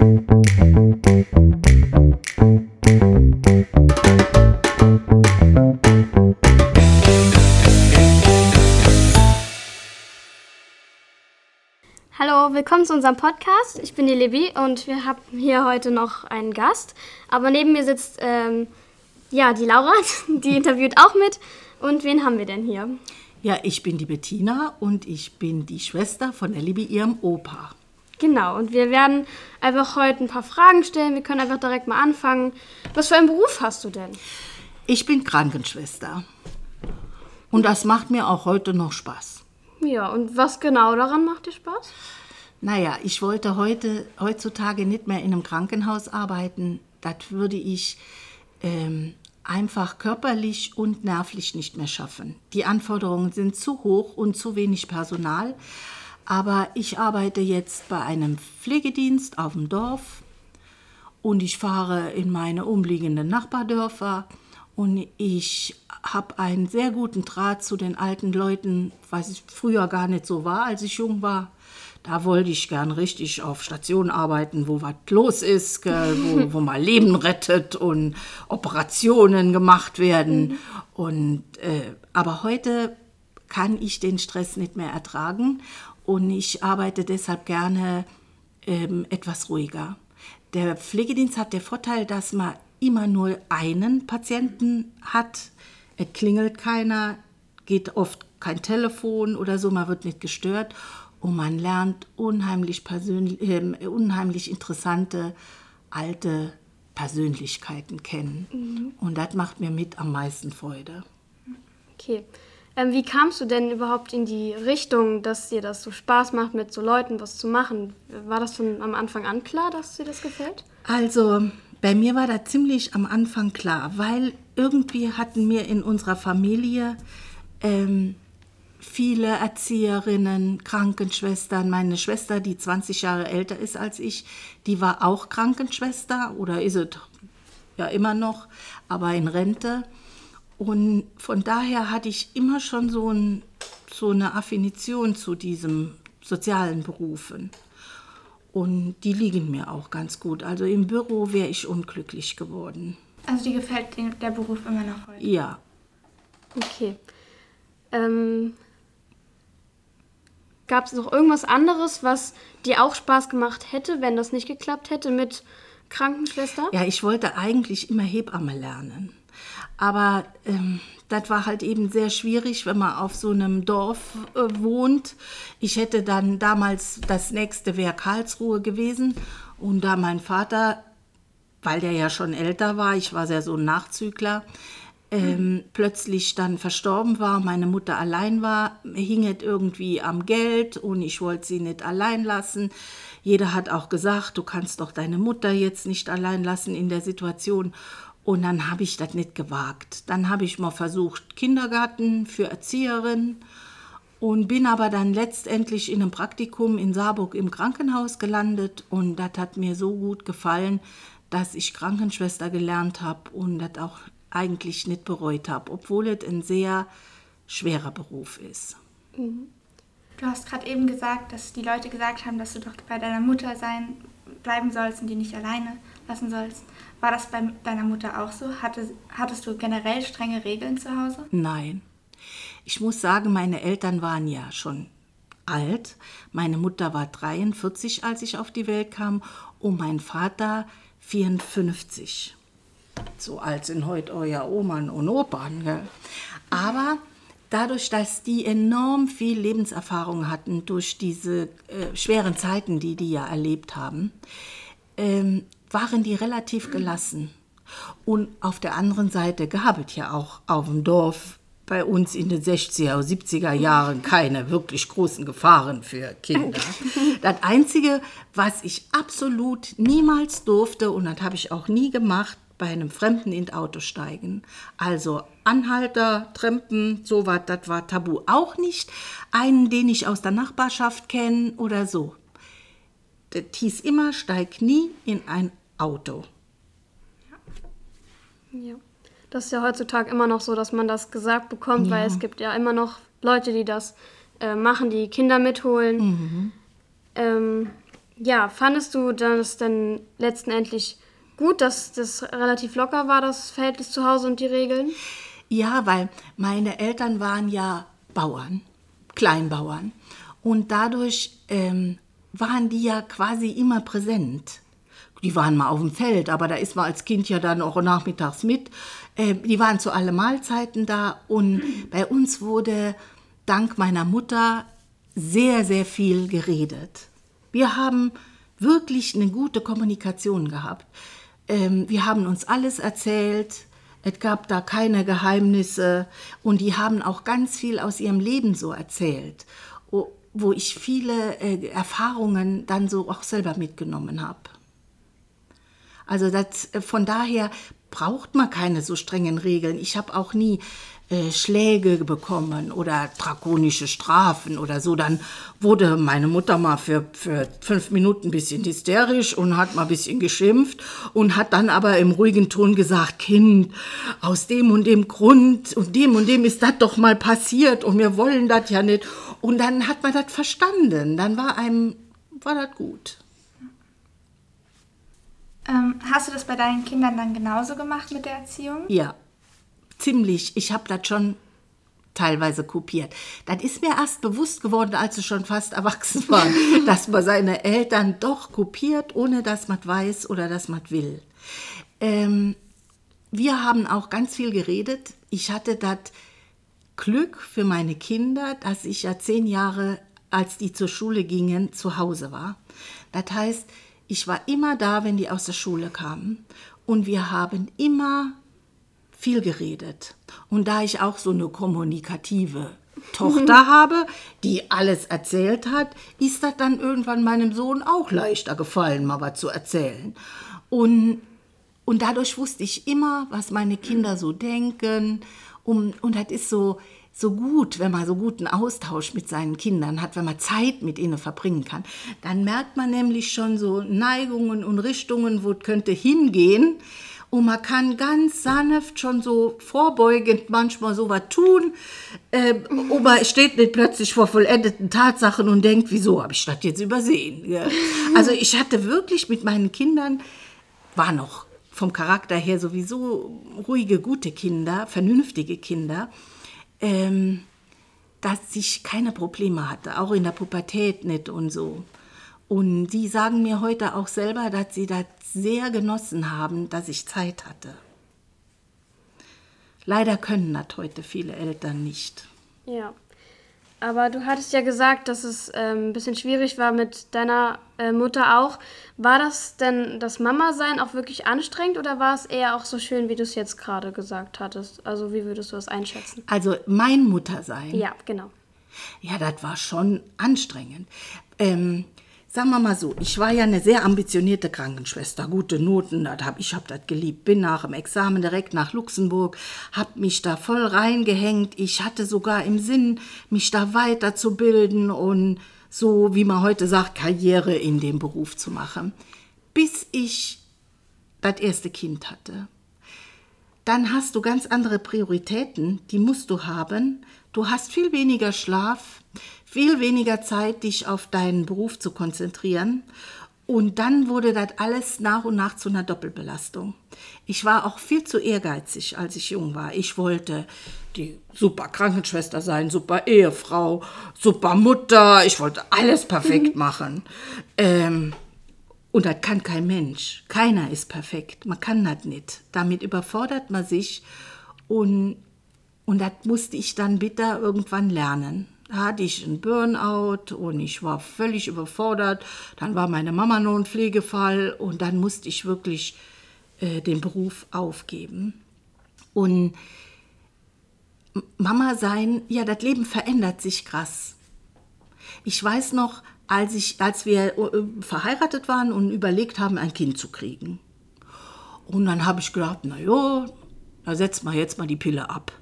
Hallo, willkommen zu unserem Podcast. Ich bin die Libby und wir haben hier heute noch einen Gast. Aber neben mir sitzt ähm, ja die Laura, die interviewt auch mit. Und wen haben wir denn hier? Ja, ich bin die Bettina und ich bin die Schwester von der Libby, ihrem Opa. Genau, und wir werden einfach heute ein paar Fragen stellen. Wir können einfach direkt mal anfangen. Was für einen Beruf hast du denn? Ich bin Krankenschwester. Und das macht mir auch heute noch Spaß. Ja, und was genau daran macht dir Spaß? Naja, ich wollte heute, heutzutage nicht mehr in einem Krankenhaus arbeiten. Das würde ich ähm, einfach körperlich und nervlich nicht mehr schaffen. Die Anforderungen sind zu hoch und zu wenig Personal. Aber ich arbeite jetzt bei einem Pflegedienst auf dem Dorf und ich fahre in meine umliegenden Nachbardörfer und ich habe einen sehr guten Draht zu den alten Leuten, was ich früher gar nicht so war, als ich jung war. Da wollte ich gern richtig auf Station arbeiten, wo was los ist, wo, wo mal Leben rettet und Operationen gemacht werden. Mhm. Und, äh, aber heute kann ich den Stress nicht mehr ertragen und ich arbeite deshalb gerne ähm, etwas ruhiger. Der Pflegedienst hat den Vorteil, dass man immer nur einen Patienten hat. Es klingelt keiner, geht oft kein Telefon oder so, man wird nicht gestört und man lernt unheimlich, persönlich, äh, unheimlich interessante alte Persönlichkeiten kennen. Mhm. Und das macht mir mit am meisten Freude. Okay. Ähm, wie kamst du denn überhaupt in die Richtung, dass dir das so Spaß macht, mit so Leuten was zu machen? War das von am Anfang an klar, dass dir das gefällt? Also, bei mir war das ziemlich am Anfang klar, weil irgendwie hatten wir in unserer Familie ähm, viele Erzieherinnen, Krankenschwestern. Meine Schwester, die 20 Jahre älter ist als ich, die war auch Krankenschwester oder ist es ja immer noch, aber in Rente. Und von daher hatte ich immer schon so, ein, so eine Affinition zu diesen sozialen Berufen. Und die liegen mir auch ganz gut. Also im Büro wäre ich unglücklich geworden. Also dir gefällt der Beruf immer noch heute? Ja. Okay. Ähm, Gab es noch irgendwas anderes, was dir auch Spaß gemacht hätte, wenn das nicht geklappt hätte mit Krankenschwester? Ja, ich wollte eigentlich immer Hebamme lernen. Aber ähm, das war halt eben sehr schwierig, wenn man auf so einem Dorf äh, wohnt. Ich hätte dann damals, das nächste wäre Karlsruhe gewesen. Und da mein Vater, weil der ja schon älter war, ich war sehr so ein Nachzügler, ähm, plötzlich dann verstorben war, meine Mutter allein war, hing es irgendwie am Geld und ich wollte sie nicht allein lassen. Jeder hat auch gesagt, du kannst doch deine Mutter jetzt nicht allein lassen in der Situation. Und dann habe ich das nicht gewagt. Dann habe ich mal versucht, Kindergarten für Erzieherinnen und bin aber dann letztendlich in einem Praktikum in Saarburg im Krankenhaus gelandet und das hat mir so gut gefallen, dass ich Krankenschwester gelernt habe und das auch eigentlich nicht bereut habe, obwohl es ein sehr schwerer Beruf ist. Mhm. Du hast gerade eben gesagt, dass die Leute gesagt haben, dass du doch bei deiner Mutter sein bleiben sollst und die nicht alleine lassen sollst. War das bei deiner Mutter auch so? Hatte, hattest du generell strenge Regeln zu Hause? Nein. Ich muss sagen, meine Eltern waren ja schon alt. Meine Mutter war 43, als ich auf die Welt kam, und mein Vater 54. So alt sind heute euer Oman und Opern. Gell? Aber dadurch, dass die enorm viel Lebenserfahrung hatten durch diese äh, schweren Zeiten, die die ja erlebt haben, ähm, waren die relativ gelassen. Und auf der anderen Seite gab es ja auch auf dem Dorf bei uns in den 60er, 70er Jahren keine wirklich großen Gefahren für Kinder. Das Einzige, was ich absolut niemals durfte, und das habe ich auch nie gemacht, bei einem Fremden in Auto steigen. Also Anhalter, Trempen, sowas, das war tabu. Auch nicht einen, den ich aus der Nachbarschaft kenne oder so. Das hieß immer, steig nie in ein Auto. Ja. Das ist ja heutzutage immer noch so, dass man das gesagt bekommt, ja. weil es gibt ja immer noch Leute, die das äh, machen, die Kinder mitholen. Mhm. Ähm, ja, fandest du das denn letztendlich gut, dass das relativ locker war, das Verhältnis zu Hause und die Regeln? Ja, weil meine Eltern waren ja Bauern, Kleinbauern. Und dadurch ähm, waren die ja quasi immer präsent. Die waren mal auf dem Feld, aber da ist man als Kind ja dann auch nachmittags mit. Äh, die waren zu allen Mahlzeiten da und bei uns wurde dank meiner Mutter sehr, sehr viel geredet. Wir haben wirklich eine gute Kommunikation gehabt. Ähm, wir haben uns alles erzählt. Es gab da keine Geheimnisse und die haben auch ganz viel aus ihrem Leben so erzählt, wo ich viele äh, Erfahrungen dann so auch selber mitgenommen habe. Also das, äh, von daher braucht man keine so strengen Regeln. Ich habe auch nie äh, Schläge bekommen oder drakonische Strafen oder so. Dann wurde meine Mutter mal für, für fünf Minuten ein bisschen hysterisch und hat mal ein bisschen geschimpft und hat dann aber im ruhigen Ton gesagt, Kind, aus dem und dem Grund und dem und dem ist das doch mal passiert und wir wollen das ja nicht. Und dann hat man das verstanden. Dann war einem, war das gut. Ähm, hast du das bei deinen Kindern dann genauso gemacht mit der Erziehung? Ja, ziemlich. Ich habe das schon teilweise kopiert. Das ist mir erst bewusst geworden, als sie schon fast erwachsen waren, dass man seine Eltern doch kopiert, ohne dass man weiß oder dass man will. Ähm, wir haben auch ganz viel geredet. Ich hatte das Glück für meine Kinder, dass ich ja zehn Jahre, als die zur Schule gingen, zu Hause war. Das heißt, ich war immer da, wenn die aus der Schule kamen. Und wir haben immer viel geredet. Und da ich auch so eine kommunikative Tochter habe, die alles erzählt hat, ist das dann irgendwann meinem Sohn auch leichter gefallen, mal was zu erzählen. Und, und dadurch wusste ich immer, was meine Kinder so denken. Und, und das ist so, so gut, wenn man so guten Austausch mit seinen Kindern hat, wenn man Zeit mit ihnen verbringen kann, dann merkt man nämlich schon so Neigungen und Richtungen, wo es könnte hingehen. Und man kann ganz sanft schon so vorbeugend manchmal so was tun. Äh, und man steht nicht plötzlich vor vollendeten Tatsachen und denkt, wieso habe ich das jetzt übersehen? Ja. Also ich hatte wirklich mit meinen Kindern, war noch vom Charakter her sowieso ruhige, gute Kinder, vernünftige Kinder ähm, dass ich keine Probleme hatte, auch in der Pubertät nicht und so. Und die sagen mir heute auch selber, dass sie das sehr genossen haben, dass ich Zeit hatte. Leider können das heute viele Eltern nicht. Ja. Aber du hattest ja gesagt, dass es ähm, ein bisschen schwierig war mit deiner äh, Mutter auch. War das denn das Mama-Sein auch wirklich anstrengend oder war es eher auch so schön, wie du es jetzt gerade gesagt hattest? Also wie würdest du das einschätzen? Also mein Muttersein. Ja, genau. Ja, das war schon anstrengend. Ähm, Sagen wir mal so, ich war ja eine sehr ambitionierte Krankenschwester, gute Noten, das hab, ich habe das geliebt, bin nach dem Examen direkt nach Luxemburg, habe mich da voll reingehängt, ich hatte sogar im Sinn, mich da weiterzubilden und so, wie man heute sagt, Karriere in dem Beruf zu machen, bis ich das erste Kind hatte. Dann hast du ganz andere Prioritäten, die musst du haben. Du hast viel weniger Schlaf, viel weniger Zeit, dich auf deinen Beruf zu konzentrieren. Und dann wurde das alles nach und nach zu einer Doppelbelastung. Ich war auch viel zu ehrgeizig, als ich jung war. Ich wollte die super Krankenschwester sein, super Ehefrau, super Mutter. Ich wollte alles perfekt machen. Ähm, und das kann kein Mensch. Keiner ist perfekt. Man kann das nicht. Damit überfordert man sich. Und, und das musste ich dann bitter irgendwann lernen hatte ich einen Burnout und ich war völlig überfordert. Dann war meine Mama noch ein Pflegefall und dann musste ich wirklich äh, den Beruf aufgeben. Und Mama sein, ja, das Leben verändert sich krass. Ich weiß noch, als, ich, als wir äh, verheiratet waren und überlegt haben, ein Kind zu kriegen. Und dann habe ich gedacht, na ja, da setzt man jetzt mal die Pille ab.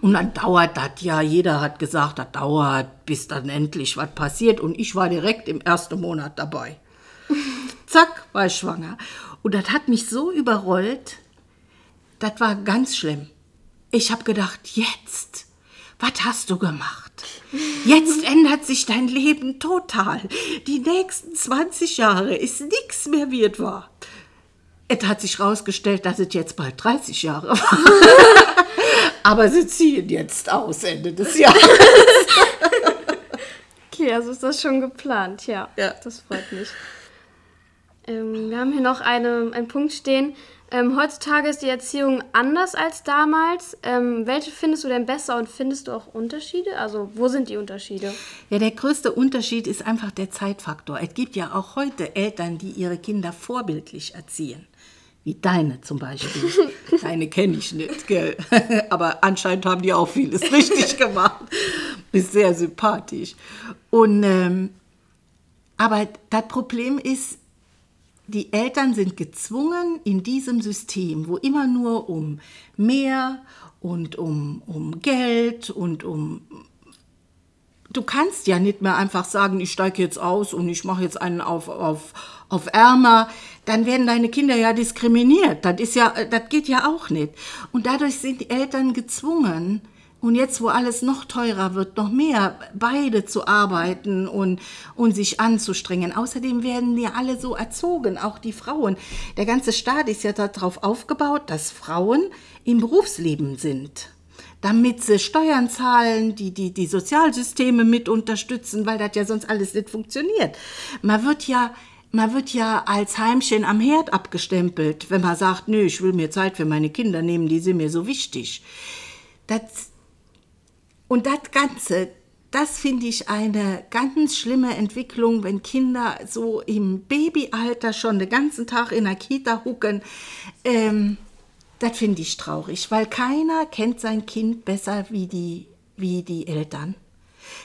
Und dann dauert das ja. Jeder hat gesagt, das dauert, bis dann endlich was passiert. Und ich war direkt im ersten Monat dabei. Zack, war ich schwanger. Und das hat mich so überrollt, das war ganz schlimm. Ich habe gedacht, jetzt, was hast du gemacht? Jetzt ändert sich dein Leben total. Die nächsten 20 Jahre ist nichts mehr, wie es war. Es hat sich herausgestellt, dass es jetzt bald 30 Jahre war. Aber sie ziehen jetzt aus Ende des Jahres. Okay, also ist das schon geplant, ja. Ja. Das freut mich. Ähm, wir haben hier noch eine, einen Punkt stehen. Ähm, heutzutage ist die Erziehung anders als damals. Ähm, welche findest du denn besser und findest du auch Unterschiede? Also, wo sind die Unterschiede? Ja, der größte Unterschied ist einfach der Zeitfaktor. Es gibt ja auch heute Eltern, die ihre Kinder vorbildlich erziehen. Wie deine zum Beispiel. Deine kenne ich nicht, gell? Aber anscheinend haben die auch vieles richtig gemacht. Ist sehr sympathisch. Und, ähm, aber das Problem ist, die Eltern sind gezwungen, in diesem System, wo immer nur um mehr und um, um Geld und um du kannst ja nicht mehr einfach sagen, ich steige jetzt aus und ich mache jetzt einen auf, auf, auf ärmer. Dann werden deine Kinder ja diskriminiert. Das, ist ja, das geht ja auch nicht. Und dadurch sind die Eltern gezwungen, und jetzt, wo alles noch teurer wird, noch mehr beide zu arbeiten und, und sich anzustrengen. Außerdem werden die alle so erzogen, auch die Frauen. Der ganze Staat ist ja darauf aufgebaut, dass Frauen im Berufsleben sind damit sie Steuern zahlen, die, die die Sozialsysteme mit unterstützen, weil das ja sonst alles nicht funktioniert. Man wird ja, man wird ja als Heimchen am Herd abgestempelt, wenn man sagt, nö, ich will mir Zeit für meine Kinder nehmen, die sind mir so wichtig. Das, und das Ganze, das finde ich eine ganz schlimme Entwicklung, wenn Kinder so im Babyalter schon den ganzen Tag in der Kita hucken. Ähm, das finde ich traurig, weil keiner kennt sein Kind besser wie die, wie die Eltern.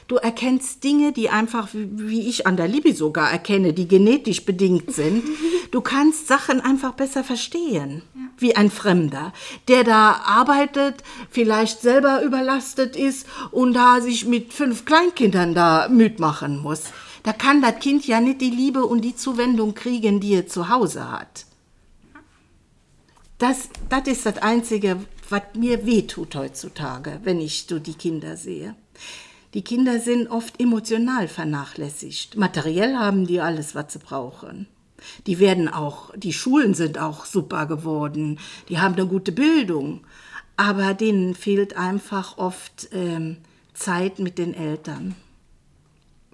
Du erkennst Dinge, die einfach, wie ich an der Libi sogar erkenne, die genetisch bedingt sind. Du kannst Sachen einfach besser verstehen, ja. wie ein Fremder, der da arbeitet, vielleicht selber überlastet ist und da sich mit fünf Kleinkindern da müd machen muss. Da kann das Kind ja nicht die Liebe und die Zuwendung kriegen, die er zu Hause hat. Das, das ist das Einzige, was mir wehtut heutzutage, wenn ich so die Kinder sehe. Die Kinder sind oft emotional vernachlässigt. Materiell haben die alles, was sie brauchen. Die werden auch, die Schulen sind auch super geworden. Die haben eine gute Bildung. Aber denen fehlt einfach oft ähm, Zeit mit den Eltern.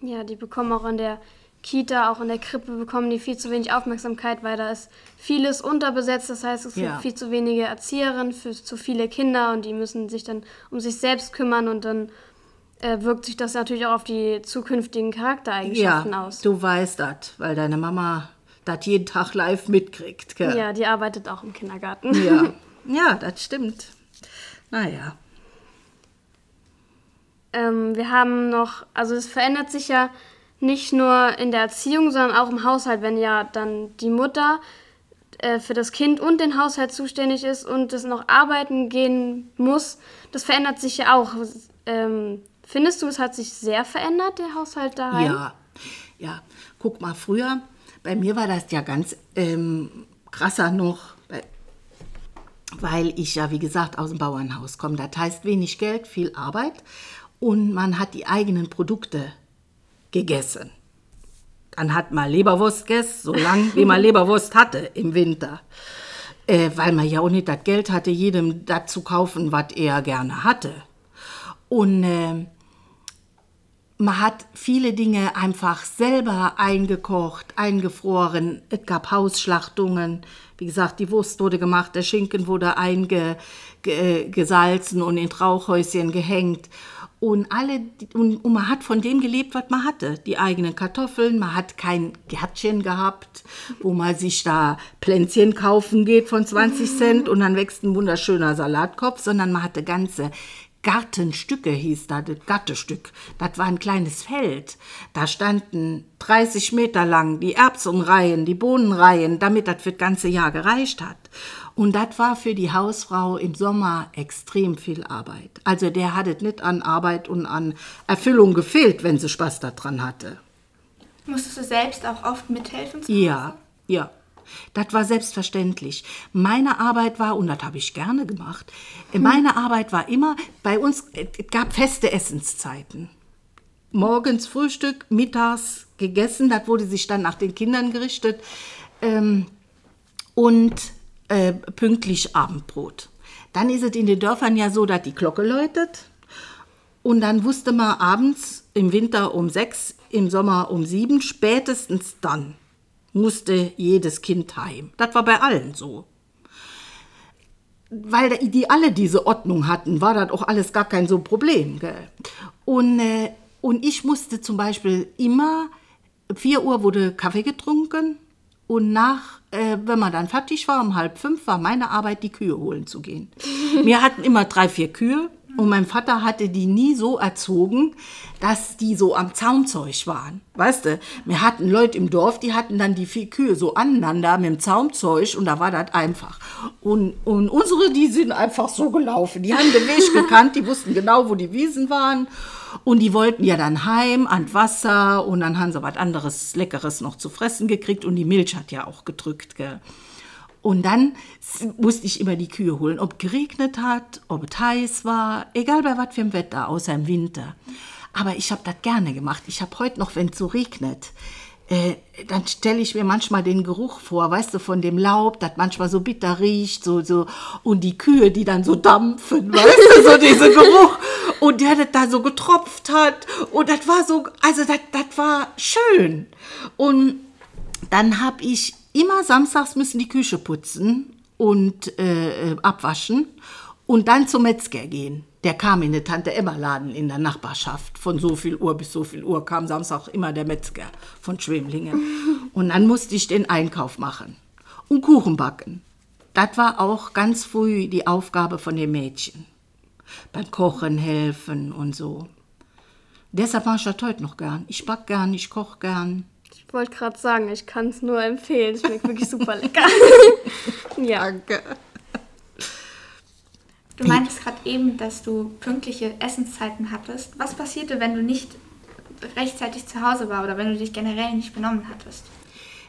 Ja, die bekommen auch in der Kita, auch in der Krippe bekommen die viel zu wenig Aufmerksamkeit, weil da ist vieles unterbesetzt. Das heißt, es gibt ja. viel zu wenige Erzieherinnen für zu viele Kinder und die müssen sich dann um sich selbst kümmern und dann äh, wirkt sich das natürlich auch auf die zukünftigen Charaktereigenschaften ja, aus. Du weißt das, weil deine Mama das jeden Tag live mitkriegt. Gell? Ja, die arbeitet auch im Kindergarten. Ja, ja das stimmt. Naja. Ähm, wir haben noch, also es verändert sich ja nicht nur in der Erziehung, sondern auch im Haushalt, wenn ja dann die Mutter äh, für das Kind und den Haushalt zuständig ist und es noch arbeiten gehen muss, das verändert sich ja auch. Ähm, findest du, es hat sich sehr verändert, der Haushalt daheim? Ja, ja. Guck mal, früher, bei mir war das ja ganz ähm, krasser noch, weil ich ja, wie gesagt, aus dem Bauernhaus komme. Das heißt wenig Geld, viel Arbeit und man hat die eigenen Produkte gegessen. Dann hat man Leberwurst gegessen, so lange wie man Leberwurst hatte im Winter. Äh, weil man ja auch nicht das Geld hatte, jedem das zu kaufen, was er gerne hatte. Und äh, man hat viele Dinge einfach selber eingekocht, eingefroren. Es gab Hausschlachtungen. Wie gesagt, die Wurst wurde gemacht, der Schinken wurde eingesalzen und in Trauchhäuschen gehängt. Und, alle, und, und, man hat von dem gelebt, was man hatte. Die eigenen Kartoffeln, man hat kein Gärtchen gehabt, wo man sich da Plänzchen kaufen geht von 20 Cent und dann wächst ein wunderschöner Salatkopf, sondern man hatte ganze Gartenstücke, hieß das, das Gattestück. Das war ein kleines Feld. Da standen 30 Meter lang die Erbsenreihen, die Bohnenreihen, damit das für das ganze Jahr gereicht hat. Und das war für die Hausfrau im Sommer extrem viel Arbeit. Also der hat es nicht an Arbeit und an Erfüllung gefehlt, wenn sie Spaß daran hatte. Musstest du selbst auch oft mithelfen? Ja, ja. Das war selbstverständlich. Meine Arbeit war, und das habe ich gerne gemacht, meine Arbeit war immer, bei uns es gab feste Essenszeiten. Morgens Frühstück, mittags gegessen, das wurde sich dann nach den Kindern gerichtet ähm, und äh, pünktlich Abendbrot. Dann ist es in den Dörfern ja so, dass die Glocke läutet und dann wusste man abends im Winter um sechs, im Sommer um sieben, spätestens dann musste jedes Kind heim. Das war bei allen so. Weil die alle diese Ordnung hatten, war das auch alles gar kein so Problem. Gell? Und, äh, und ich musste zum Beispiel immer, 4 Uhr wurde Kaffee getrunken und nach, äh, wenn man dann fertig war, um halb fünf, war meine Arbeit, die Kühe holen zu gehen. Wir hatten immer drei, vier Kühe und mein Vater hatte die nie so erzogen, dass die so am Zaumzeug waren. Weißt du, wir hatten Leute im Dorf, die hatten dann die vier Kühe so aneinander mit dem Zaumzeug und da war das einfach. Und, und unsere, die sind einfach so gelaufen. Die haben den Weg gekannt, die wussten genau, wo die Wiesen waren. Und die wollten ja dann heim an Wasser und dann haben sie was anderes, Leckeres noch zu fressen gekriegt und die Milch hat ja auch gedrückt. Gell. Und dann musste ich immer die Kühe holen, ob geregnet hat, ob es heiß war, egal bei was für einem Wetter, außer im Winter. Aber ich habe das gerne gemacht. Ich habe heute noch, wenn es so regnet, äh, dann stelle ich mir manchmal den Geruch vor, weißt du, von dem Laub, das manchmal so bitter riecht, so, so, und die Kühe, die dann so dampfen, weißt du, so dieser Geruch, und der das da so getropft hat, und das war so, also das, das war schön. Und dann habe ich immer samstags müssen die Küche putzen und äh, abwaschen und dann zum Metzger gehen. Der kam in den Tante Emma Laden in der Nachbarschaft. Von so viel Uhr bis so viel Uhr kam Samstag immer der Metzger von Schwemlingen. Und dann musste ich den Einkauf machen und Kuchen backen. Das war auch ganz früh die Aufgabe von den Mädchen. Beim Kochen helfen und so. Deshalb mache ich das heute noch gern. Ich back gern, ich koche gern. Ich wollte gerade sagen, ich kann es nur empfehlen. Es schmeckt wirklich super lecker. ja. Danke. Du meintest gerade eben, dass du pünktliche Essenszeiten hattest. Was passierte, wenn du nicht rechtzeitig zu Hause war oder wenn du dich generell nicht benommen hattest?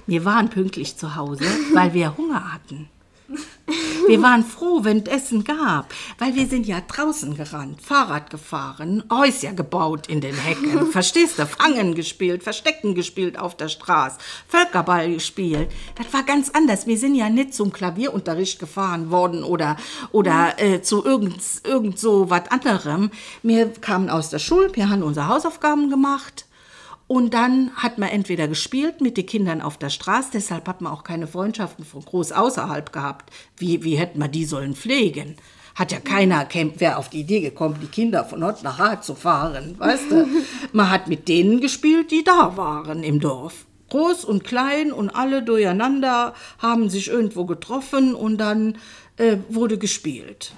Wir waren pünktlich zu Hause, weil wir Hunger hatten. Wir waren froh, wenn es Essen gab, weil wir sind ja draußen gerannt, Fahrrad gefahren, Häuser gebaut in den Hecken, verstehst du, Fangen gespielt, Verstecken gespielt auf der Straße, Völkerball gespielt. Das war ganz anders. Wir sind ja nicht zum Klavierunterricht gefahren worden oder, oder äh, zu irgend, irgend so was anderem. Wir kamen aus der Schule, wir haben unsere Hausaufgaben gemacht und dann hat man entweder gespielt mit den Kindern auf der Straße, deshalb hat man auch keine Freundschaften von groß außerhalb gehabt. Wie, wie hätten wir die sollen pflegen? Hat ja keiner, wer auf die Idee gekommen, die Kinder von Ort nach Hart zu fahren, weißt du? Man hat mit denen gespielt, die da waren im Dorf. Groß und klein und alle durcheinander haben sich irgendwo getroffen und dann äh, wurde gespielt.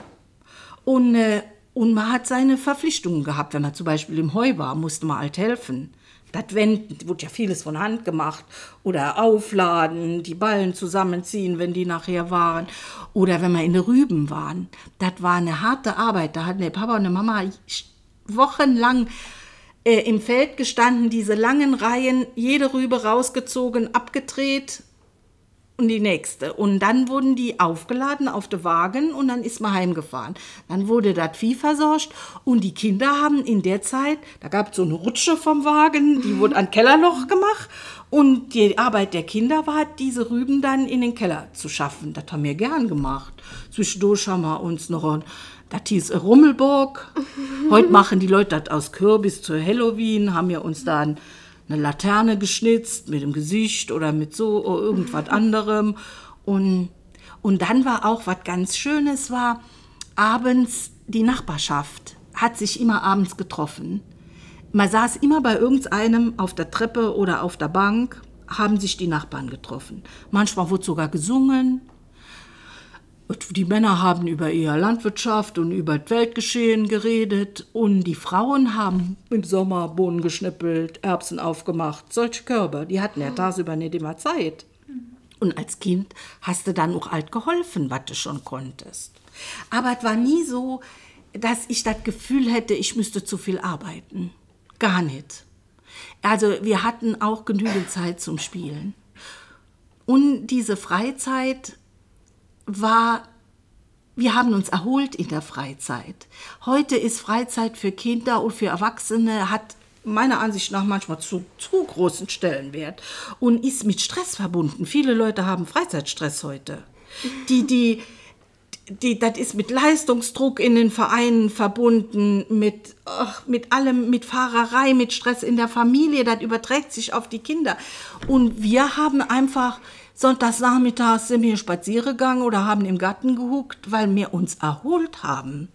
Und, äh, und man hat seine Verpflichtungen gehabt. Wenn man zum Beispiel im Heu war, musste man halt helfen. Das Wenden, wurde ja vieles von Hand gemacht. Oder aufladen, die Ballen zusammenziehen, wenn die nachher waren. Oder wenn wir in den Rüben waren. Das war eine harte Arbeit. Da hatten der Papa und die Mama wochenlang äh, im Feld gestanden, diese langen Reihen, jede Rübe rausgezogen, abgedreht und die nächste. Und dann wurden die aufgeladen auf den Wagen und dann ist man heimgefahren. Dann wurde das Vieh versorgt und die Kinder haben in der Zeit, da gab es so eine Rutsche vom Wagen, die wurde an Kellerloch gemacht und die Arbeit der Kinder war, diese Rüben dann in den Keller zu schaffen. Das haben wir gern gemacht. Zwischendurch haben wir uns noch das hieß Rummelburg. Heute machen die Leute das aus Kürbis zu Halloween, haben wir uns dann eine Laterne geschnitzt mit dem Gesicht oder mit so irgendwas anderem. Und, und dann war auch was ganz Schönes, war abends die Nachbarschaft hat sich immer abends getroffen. Man saß immer bei irgendeinem auf der Treppe oder auf der Bank, haben sich die Nachbarn getroffen. Manchmal wurde sogar gesungen, die Männer haben über ihre Landwirtschaft und über das Weltgeschehen geredet und die Frauen haben im Sommer Bohnen geschnippelt, Erbsen aufgemacht, solche Körbe. Die hatten ja tagsüber nicht immer Zeit. Und als Kind hast du dann auch alt geholfen, was du schon konntest. Aber es war nie so, dass ich das Gefühl hätte, ich müsste zu viel arbeiten. Gar nicht. Also wir hatten auch genügend Zeit zum Spielen. Und diese Freizeit war, wir haben uns erholt in der Freizeit. Heute ist Freizeit für Kinder und für Erwachsene, hat meiner Ansicht nach manchmal zu, zu großen Stellenwert und ist mit Stress verbunden. Viele Leute haben Freizeitstress heute. Die, die, die, das ist mit Leistungsdruck in den Vereinen verbunden, mit, ach, mit allem, mit Fahrerei, mit Stress in der Familie, das überträgt sich auf die Kinder. Und wir haben einfach sonntags nachmittags sind wir spazieren gegangen oder haben im Garten gehuckt, weil wir uns erholt haben.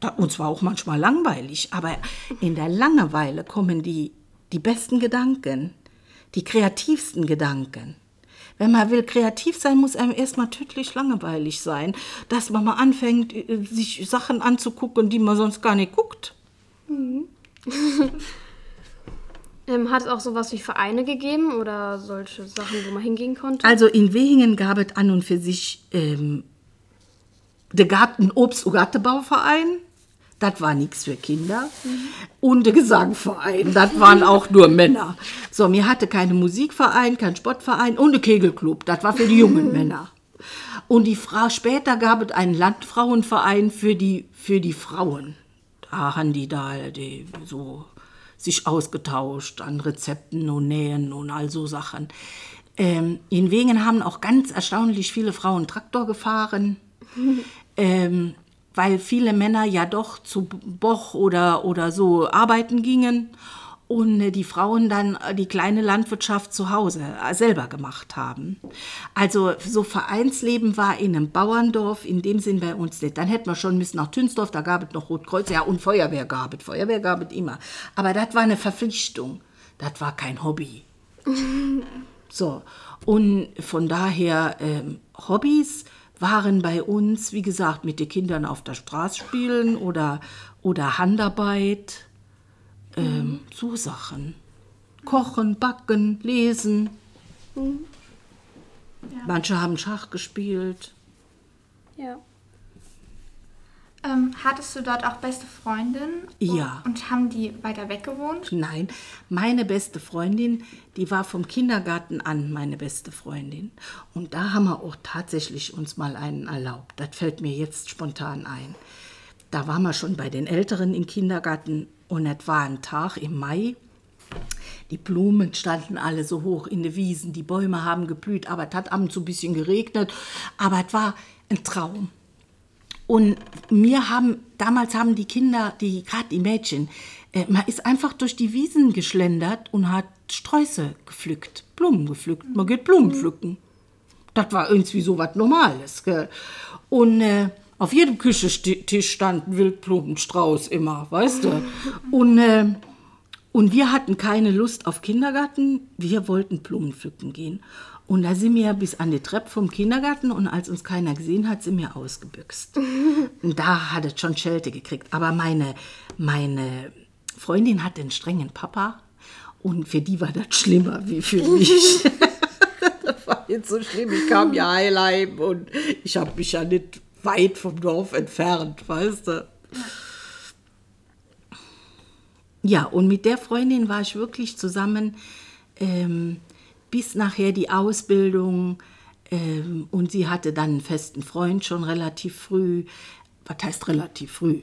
Da, uns war auch manchmal langweilig, aber in der Langeweile kommen die, die besten Gedanken, die kreativsten Gedanken. Wenn man will kreativ sein, muss einem erstmal tödlich langweilig sein, dass man mal anfängt, äh, sich Sachen anzugucken, die man sonst gar nicht guckt. Mhm. ähm, hat es auch sowas wie Vereine gegeben oder solche Sachen, wo man hingehen konnte? Also in Wehingen gab es an und für sich ähm, der Garten Obst- und Gartenbauverein. Das war nichts für Kinder. Und der Gesangverein, das waren auch nur Männer. So, mir hatte keine Musikverein, kein Sportverein und ein Kegelclub. Das war für die jungen Männer. Und die Frau, später gab es einen Landfrauenverein für die, für die Frauen. Da haben die da die so sich ausgetauscht an Rezepten und Nähen und all so Sachen. Ähm, in Wegen haben auch ganz erstaunlich viele Frauen Traktor gefahren. ähm, weil viele Männer ja doch zu Boch oder, oder so arbeiten gingen und äh, die Frauen dann äh, die kleine Landwirtschaft zu Hause äh, selber gemacht haben. Also so Vereinsleben war in einem Bauerndorf in dem Sinn bei uns nicht. Dann hätten wir schon müssen nach Tünsdorf, da gab es noch Rotkreuz, ja und Feuerwehr gab es, Feuerwehr gab es immer. Aber das war eine Verpflichtung, das war kein Hobby. so, und von daher ähm, Hobbys waren bei uns, wie gesagt, mit den Kindern auf der Straße spielen oder, oder Handarbeit, ähm, so Sachen. Kochen, backen, lesen. Mhm. Manche haben Schach gespielt. Ja. Ähm, hattest du dort auch beste Freundinnen? Ja. Und haben die weiter weg gewohnt? Nein, meine beste Freundin, die war vom Kindergarten an meine beste Freundin. Und da haben wir auch tatsächlich uns mal einen erlaubt. Das fällt mir jetzt spontan ein. Da waren wir schon bei den Älteren im Kindergarten und es war ein Tag im Mai. Die Blumen standen alle so hoch in den Wiesen, die Bäume haben geblüht, aber es hat abends so ein bisschen geregnet. Aber es war ein Traum. Und mir haben, damals haben die Kinder, die, gerade die Mädchen, äh, man ist einfach durch die Wiesen geschlendert und hat Sträuße gepflückt, Blumen gepflückt. Man geht Blumen pflücken. Das war irgendwie so was Normales. Gell? Und äh, auf jedem Küchentisch stand ein Wildblumenstrauß immer, weißt du. Und, äh, und wir hatten keine Lust auf Kindergarten, wir wollten Blumen pflücken gehen. Und da sind wir bis an die Treppe vom Kindergarten und als uns keiner gesehen hat, sind wir ausgebüxt. Und da hat es schon Schelte gekriegt. Aber meine, meine Freundin hatte einen strengen Papa und für die war das schlimmer wie für mich. das war jetzt so schlimm. Ich kam ja heilheim und ich habe mich ja nicht weit vom Dorf entfernt, weißt du. Ja, und mit der Freundin war ich wirklich zusammen ähm, bis nachher die Ausbildung. Ähm, und sie hatte dann einen festen Freund schon relativ früh. Was heißt relativ früh?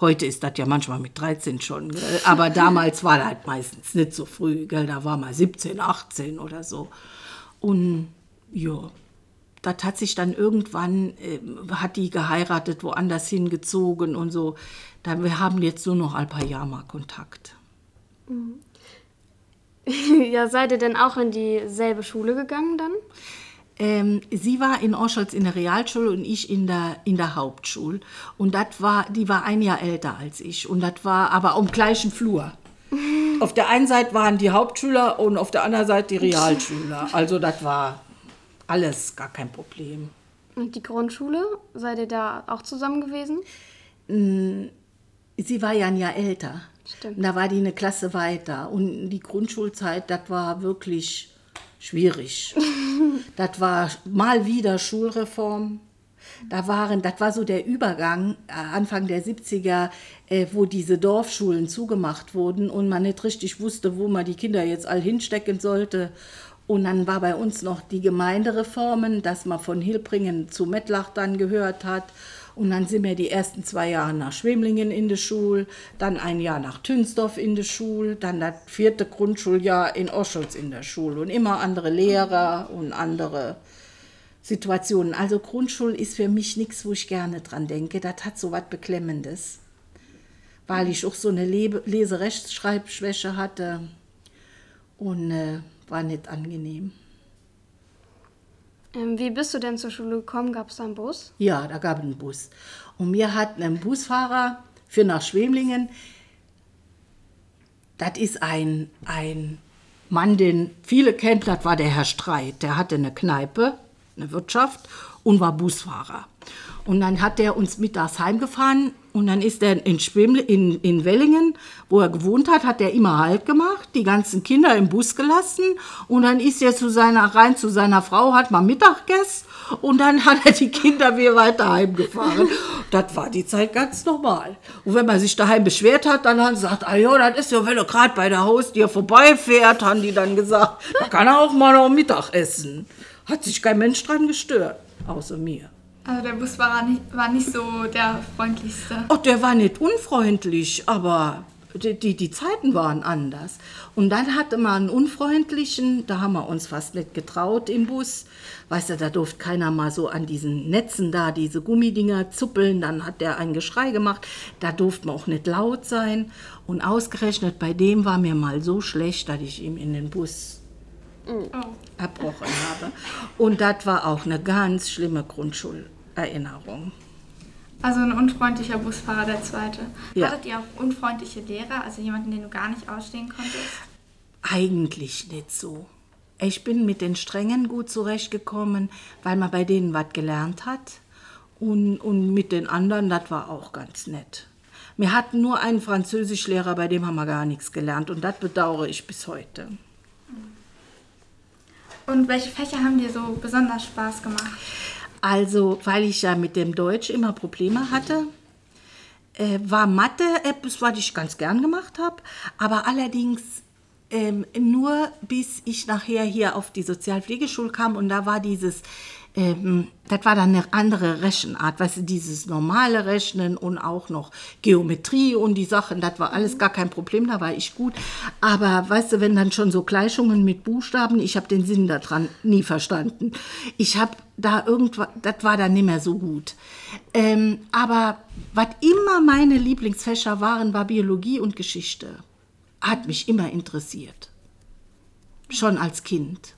Heute ist das ja manchmal mit 13 schon, gell? aber damals war das meistens nicht so früh. Gell? Da war mal 17, 18 oder so. Und ja, das hat sich dann irgendwann, äh, hat die geheiratet, woanders hingezogen und so. Da, wir haben jetzt nur noch ein paar Jahre mal Kontakt. ja, seid ihr denn auch in dieselbe Schule gegangen dann? Ähm, sie war in Oscholz in der Realschule und ich in der, in der Hauptschule. Und das war, die war ein Jahr älter als ich. Und das war aber am gleichen Flur. auf der einen Seite waren die Hauptschüler und auf der anderen Seite die Realschüler. Also das war alles gar kein Problem. Und die Grundschule, seid ihr da auch zusammen gewesen? Sie war ja ein Jahr älter. Stimmt. Da war die eine Klasse weiter. Und die Grundschulzeit, das war wirklich schwierig. das war mal wieder Schulreform. Da waren, das war so der Übergang äh, Anfang der 70er, äh, wo diese Dorfschulen zugemacht wurden und man nicht richtig wusste, wo man die Kinder jetzt all hinstecken sollte. Und dann war bei uns noch die Gemeindereformen, dass man von Hilbringen zu Mettlach dann gehört hat. Und dann sind wir die ersten zwei Jahre nach Schwemlingen in der Schule, dann ein Jahr nach Tünsdorf in der Schule, dann das vierte Grundschuljahr in Oschutz in der Schule und immer andere Lehrer und andere Situationen. Also Grundschule ist für mich nichts, wo ich gerne dran denke. Das hat so was Beklemmendes, weil ich auch so eine Le Leserechtschreibschwäche hatte und äh, war nicht angenehm. Ähm, wie bist du denn zur Schule gekommen? Gab es da einen Bus? Ja, da gab es einen Bus. Und wir hatten einen Busfahrer für nach Schwemlingen. Das ist ein, ein Mann, den viele kennen, das war der Herr Streit. Der hatte eine Kneipe, eine Wirtschaft und war Busfahrer. Und dann hat er uns mittags heimgefahren und dann ist er in, Schweml in, in Wellingen, wo er gewohnt hat, hat er immer Halt gemacht, die ganzen Kinder im Bus gelassen und dann ist er zu seiner, rein zu seiner Frau, hat mal Mittag gegessen und dann hat er die Kinder wieder weiter heimgefahren. das war die Zeit ganz normal. Und wenn man sich daheim beschwert hat, dann haben sie gesagt, ah ja, das ist ja, wenn er gerade bei der Haustür vorbeifährt, haben die dann gesagt, da kann er auch mal noch Mittag essen. Hat sich kein Mensch dran gestört, außer mir. Also der Busfahrer nicht, war nicht so der freundlichste. Ach, der war nicht unfreundlich, aber die, die, die, Zeiten waren anders. Und dann hatte man einen unfreundlichen, da haben wir uns fast nicht getraut im Bus. Weißt du, da durfte keiner mal so an diesen Netzen da, diese Gummidinger zuppeln. Dann hat der ein Geschrei gemacht. Da durfte man auch nicht laut sein. Und ausgerechnet bei dem war mir mal so schlecht, dass ich ihm in den Bus oh. abbrochen habe. Und das war auch eine ganz schlimme Grundschule. Erinnerung. Also ein unfreundlicher Busfahrer der zweite. Ja. Hattet ihr auch unfreundliche Lehrer, also jemanden, den du gar nicht ausstehen konntest? Eigentlich nicht so. Ich bin mit den Strengen gut zurechtgekommen, weil man bei denen was gelernt hat. Und, und mit den anderen, das war auch ganz nett. Wir hatten nur einen Französischlehrer, bei dem haben wir gar nichts gelernt. Und das bedauere ich bis heute. Und welche Fächer haben dir so besonders Spaß gemacht? Also, weil ich ja mit dem Deutsch immer Probleme hatte, äh, war Mathe etwas, was ich ganz gern gemacht habe, aber allerdings ähm, nur bis ich nachher hier auf die Sozialpflegeschule kam und da war dieses ähm, das war dann eine andere Rechenart, weißt du, dieses normale Rechnen und auch noch Geometrie und die Sachen, das war alles gar kein Problem, da war ich gut. Aber weißt du, wenn dann schon so Gleichungen mit Buchstaben, ich habe den Sinn daran nie verstanden. Ich habe da irgendwas, das war dann nicht mehr so gut. Ähm, aber was immer meine Lieblingsfächer waren, war Biologie und Geschichte. Hat mich immer interessiert. Schon als Kind.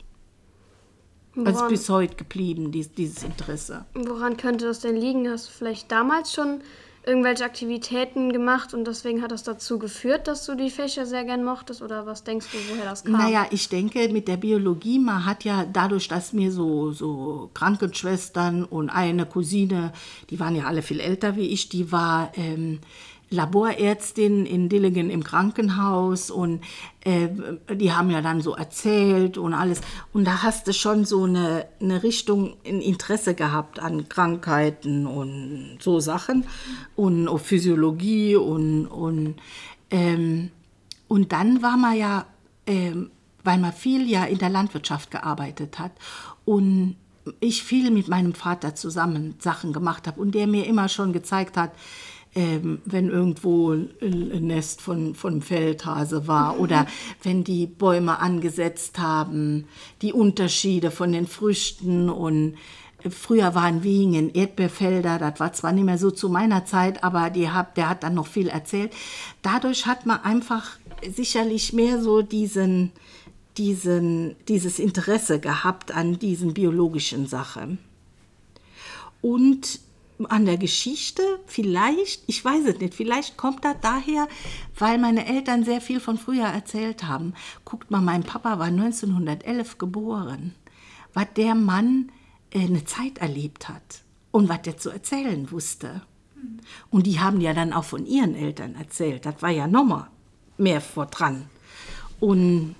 Woran, also bis heute geblieben, dies, dieses Interesse. Woran könnte das denn liegen? Hast du vielleicht damals schon irgendwelche Aktivitäten gemacht und deswegen hat das dazu geführt, dass du die Fächer sehr gern mochtest? Oder was denkst du, woher das kam? Naja, ich denke, mit der Biologie, man hat ja dadurch, dass mir so, so Krankenschwestern und eine Cousine, die waren ja alle viel älter wie ich, die war... Ähm, Laborärztin in Dillingen im Krankenhaus und äh, die haben ja dann so erzählt und alles. Und da hast du schon so eine, eine Richtung, ein Interesse gehabt an Krankheiten und so Sachen und auf Physiologie und, und, ähm, und dann war man ja, ähm, weil man viel ja in der Landwirtschaft gearbeitet hat und ich viel mit meinem Vater zusammen Sachen gemacht habe und der mir immer schon gezeigt hat, ähm, wenn irgendwo ein, Nest von, von Feldhase war mhm. oder wenn die Bäume angesetzt haben, die Unterschiede von den Früchten und äh, Früher waren Wiegen Erdbeerfelder, das war zwar nicht mehr so zu meiner Zeit, aber die hab, der hat dann noch viel erzählt. Dadurch hat man einfach sicherlich mehr so diesen, diesen, dieses Interesse gehabt an diesen biologischen Sachen. Und an der Geschichte, vielleicht, ich weiß es nicht, vielleicht kommt das daher, weil meine Eltern sehr viel von früher erzählt haben. Guckt mal, mein Papa war 1911 geboren, was der Mann äh, eine Zeit erlebt hat und was der zu erzählen wusste. Und die haben ja dann auch von ihren Eltern erzählt. Das war ja nochmal mehr vor dran. Und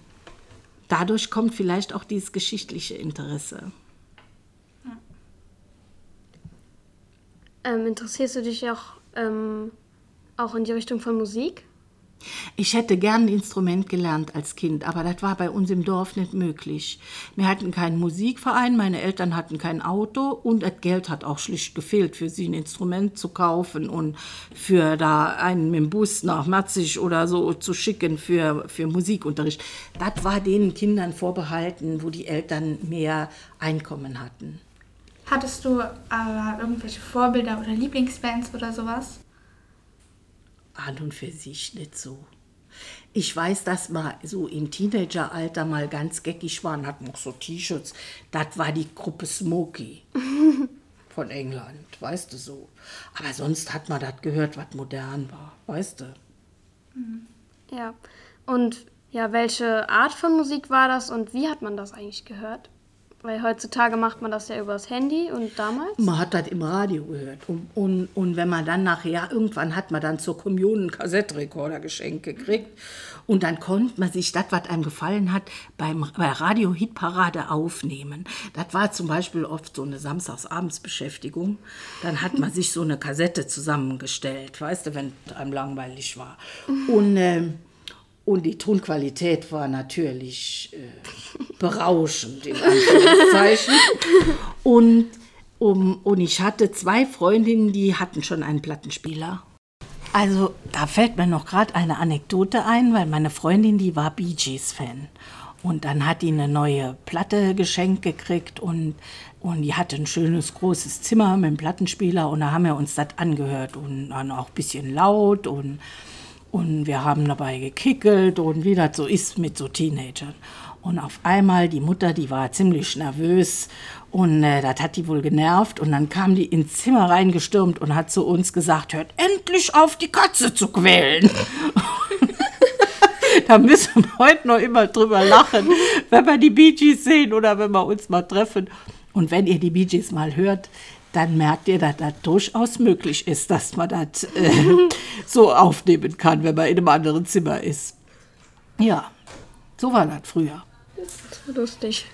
dadurch kommt vielleicht auch dieses geschichtliche Interesse. Ähm, interessierst du dich auch, ähm, auch in die Richtung von Musik? Ich hätte gern ein Instrument gelernt als Kind, aber das war bei uns im Dorf nicht möglich. Wir hatten keinen Musikverein, meine Eltern hatten kein Auto und das Geld hat auch schlicht gefehlt, für sie ein Instrument zu kaufen und für da einen mit dem Bus nach Merzig oder so zu schicken für, für Musikunterricht. Das war den Kindern vorbehalten, wo die Eltern mehr Einkommen hatten. Hattest du aber irgendwelche Vorbilder oder Lieblingsbands oder sowas? an und für sich nicht so. Ich weiß, dass man so im Teenageralter mal ganz geckig war und hatten noch so T-Shirts. Das war die Gruppe Smokey von England, weißt du so. Aber sonst hat man das gehört, was modern war, weißt du. Ja. Und ja, welche Art von Musik war das und wie hat man das eigentlich gehört? Weil heutzutage macht man das ja übers Handy und damals? Man hat das im Radio gehört. Und, und, und wenn man dann nachher, irgendwann hat man dann zur Kommunion einen Kassettenrekorder geschenkt gekriegt. Und dann konnte man sich das, was einem gefallen hat, beim, bei Radio Hitparade aufnehmen. Das war zum Beispiel oft so eine Samstagsabendsbeschäftigung. Dann hat man sich so eine Kassette zusammengestellt, weißt du, wenn einem langweilig war. Und. ähm, und die Tonqualität war natürlich äh, berauschend, in Anführungszeichen. und, um, und ich hatte zwei Freundinnen, die hatten schon einen Plattenspieler. Also da fällt mir noch gerade eine Anekdote ein, weil meine Freundin, die war Bee Gees-Fan. Und dann hat die eine neue Platte geschenkt gekriegt und, und die hatte ein schönes großes Zimmer mit einem Plattenspieler und da haben wir uns das angehört und dann auch ein bisschen laut und und wir haben dabei gekickelt und wie das so ist mit so Teenagern. Und auf einmal die Mutter, die war ziemlich nervös und äh, das hat die wohl genervt. Und dann kam die ins Zimmer reingestürmt und hat zu uns gesagt, hört endlich auf, die Katze zu quälen. da müssen wir heute noch immer drüber lachen, wenn wir die Bee Gees sehen oder wenn wir uns mal treffen. Und wenn ihr die Bee Gees mal hört, dann merkt ihr, dass das durchaus möglich ist, dass man das äh, so aufnehmen kann, wenn man in einem anderen Zimmer ist. Ja, so war das früher. Lustig.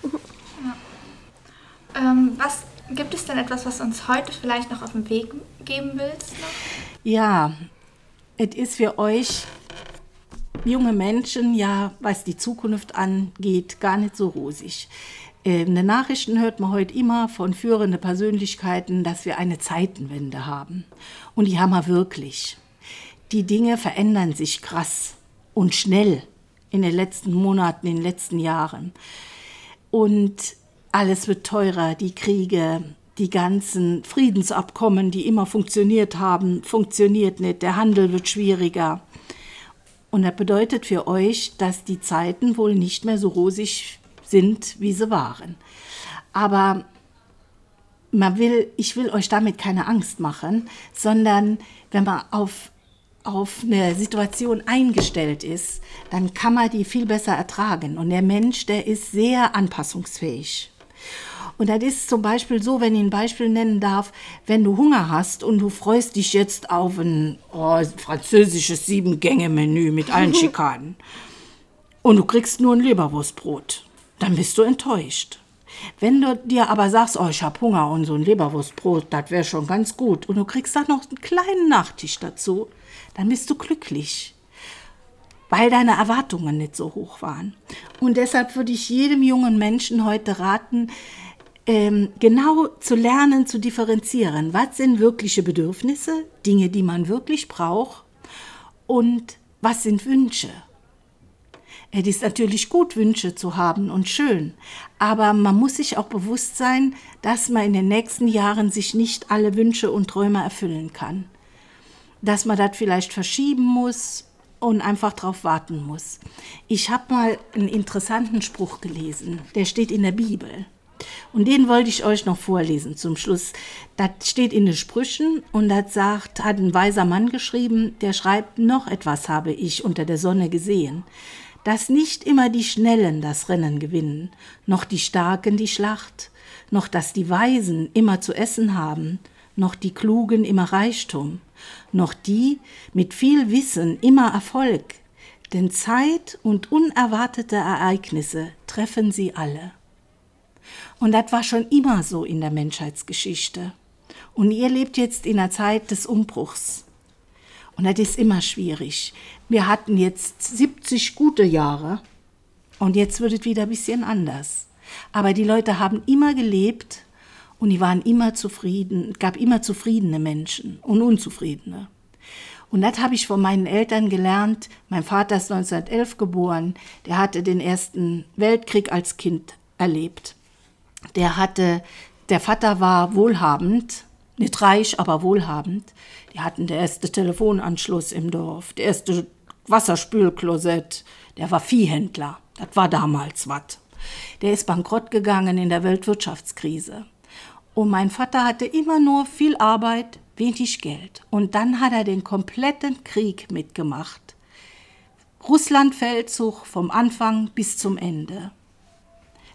Ähm, was gibt es denn etwas, was uns heute vielleicht noch auf den Weg geben willst? Noch? Ja, es ist für euch junge Menschen ja, was die Zukunft angeht, gar nicht so rosig. In den Nachrichten hört man heute immer von führenden Persönlichkeiten, dass wir eine Zeitenwende haben. Und die haben wir wirklich. Die Dinge verändern sich krass und schnell in den letzten Monaten, in den letzten Jahren. Und alles wird teurer, die Kriege, die ganzen Friedensabkommen, die immer funktioniert haben, funktioniert nicht, der Handel wird schwieriger. Und das bedeutet für euch, dass die Zeiten wohl nicht mehr so rosig sind, wie sie waren. Aber man will, ich will euch damit keine Angst machen, sondern wenn man auf, auf eine Situation eingestellt ist, dann kann man die viel besser ertragen. Und der Mensch, der ist sehr anpassungsfähig. Und das ist zum Beispiel so, wenn ich ein Beispiel nennen darf, wenn du Hunger hast und du freust dich jetzt auf ein oh, französisches Sieben-Gänge-Menü mit allen Schikanen und du kriegst nur ein Leberwurstbrot dann bist du enttäuscht. Wenn du dir aber sagst, oh, ich habe Hunger und so ein Leberwurstbrot, das wäre schon ganz gut, und du kriegst dann noch einen kleinen Nachtisch dazu, dann bist du glücklich, weil deine Erwartungen nicht so hoch waren. Und deshalb würde ich jedem jungen Menschen heute raten, ähm, genau zu lernen, zu differenzieren. Was sind wirkliche Bedürfnisse, Dinge, die man wirklich braucht, und was sind Wünsche? Es ist natürlich gut, Wünsche zu haben und schön, aber man muss sich auch bewusst sein, dass man in den nächsten Jahren sich nicht alle Wünsche und Träume erfüllen kann. Dass man das vielleicht verschieben muss und einfach darauf warten muss. Ich habe mal einen interessanten Spruch gelesen, der steht in der Bibel. Und den wollte ich euch noch vorlesen zum Schluss. Das steht in den Sprüchen und das sagt, hat ein weiser Mann geschrieben, der schreibt, noch etwas habe ich unter der Sonne gesehen dass nicht immer die Schnellen das Rennen gewinnen, noch die Starken die Schlacht, noch dass die Weisen immer zu essen haben, noch die Klugen immer Reichtum, noch die mit viel Wissen immer Erfolg, denn Zeit und unerwartete Ereignisse treffen sie alle. Und das war schon immer so in der Menschheitsgeschichte. Und ihr lebt jetzt in einer Zeit des Umbruchs. Und das ist immer schwierig. Wir hatten jetzt 70 gute Jahre und jetzt wird es wieder ein bisschen anders. Aber die Leute haben immer gelebt und die waren immer zufrieden. Es gab immer zufriedene Menschen und unzufriedene. Und das habe ich von meinen Eltern gelernt. Mein Vater ist 1911 geboren. Der hatte den Ersten Weltkrieg als Kind erlebt. Der hatte, der Vater war wohlhabend, nicht reich, aber wohlhabend. Die hatten der erste Telefonanschluss im Dorf, der erste Wasserspülklosett. Der war Viehhändler. Das war damals was. Der ist bankrott gegangen in der Weltwirtschaftskrise. Und mein Vater hatte immer nur viel Arbeit, wenig Geld. Und dann hat er den kompletten Krieg mitgemacht. Russlandfeldzug vom Anfang bis zum Ende.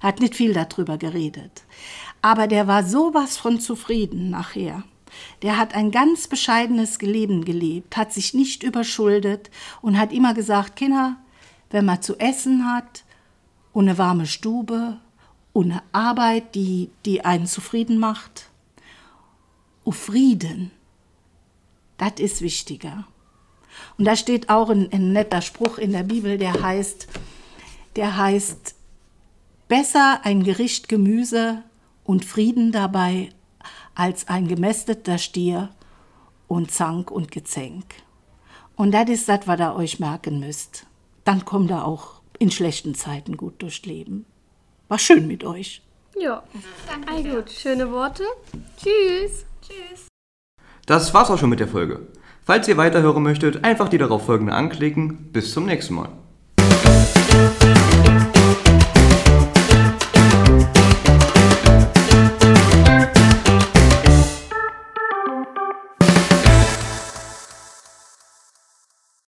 Er hat nicht viel darüber geredet. Aber der war sowas von zufrieden nachher. Der hat ein ganz bescheidenes Leben gelebt, hat sich nicht überschuldet und hat immer gesagt, Kinder, wenn man zu essen hat und eine warme Stube und eine Arbeit, die, die einen zufrieden macht, und Frieden, das ist wichtiger. Und da steht auch ein, ein netter Spruch in der Bibel, der heißt, der heißt, besser ein Gericht Gemüse und Frieden dabei als ein gemästeter Stier und Zank und Gezänk. Und das ist das, was ihr euch merken müsst. Dann kommt ihr auch in schlechten Zeiten gut durchs Leben. War schön mit euch. Ja, Danke gut. Schöne Worte. Tschüss. Tschüss. Das war's auch schon mit der Folge. Falls ihr weiterhören möchtet, einfach die darauf folgende anklicken. Bis zum nächsten Mal.